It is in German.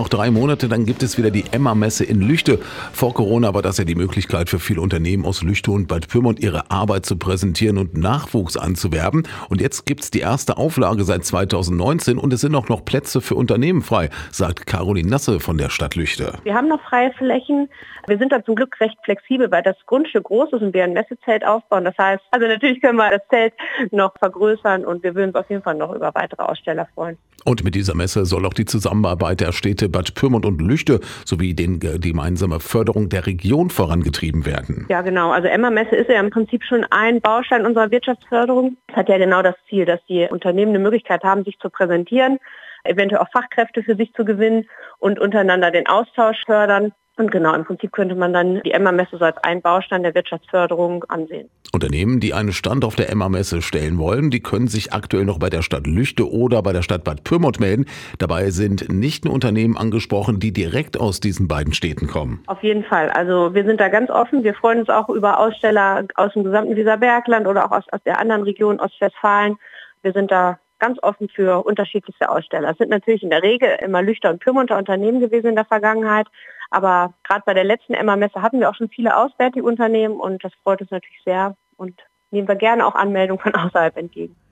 noch drei Monate, dann gibt es wieder die Emma-Messe in Lüchte. Vor Corona war das ja die Möglichkeit für viele Unternehmen aus Lüchte und Bad Pyrmont ihre Arbeit zu präsentieren und Nachwuchs anzuwerben. Und jetzt gibt es die erste Auflage seit 2019 und es sind auch noch Plätze für Unternehmen frei, sagt Caroline Nasse von der Stadt Lüchte. Wir haben noch freie Flächen. Wir sind da zum Glück recht flexibel, weil das Grundstück groß ist und wir ein Messezelt aufbauen. Das heißt, also natürlich können wir das Zelt noch vergrößern und wir würden uns auf jeden Fall noch über weitere Aussteller freuen. Und mit dieser Messe soll auch die Zusammenarbeit der Städte Bad Pyrmont und Lüchte sowie den, die gemeinsame Förderung der Region vorangetrieben werden. Ja, genau. Also Emma-Messe ist ja im Prinzip schon ein Baustein unserer Wirtschaftsförderung. Es hat ja genau das Ziel, dass die Unternehmen eine Möglichkeit haben, sich zu präsentieren, eventuell auch Fachkräfte für sich zu gewinnen und untereinander den Austausch fördern. Und genau, im Prinzip könnte man dann die Emma-Messe so als ein Baustein der Wirtschaftsförderung ansehen. Unternehmen, die einen Stand auf der Emma-Messe stellen wollen, die können sich aktuell noch bei der Stadt Lüchte oder bei der Stadt Bad Pyrmont melden. Dabei sind nicht nur Unternehmen angesprochen, die direkt aus diesen beiden Städten kommen. Auf jeden Fall. Also wir sind da ganz offen. Wir freuen uns auch über Aussteller aus dem gesamten Weserbergland oder auch aus, aus der anderen Region Ostwestfalen. Wir sind da ganz offen für unterschiedlichste Aussteller. Es sind natürlich in der Regel immer Lüchter und Pyrmonter Unternehmen gewesen in der Vergangenheit. Aber gerade bei der letzten Emma-Messe hatten wir auch schon viele auswärtige Unternehmen und das freut uns natürlich sehr und nehmen wir gerne auch Anmeldungen von außerhalb entgegen.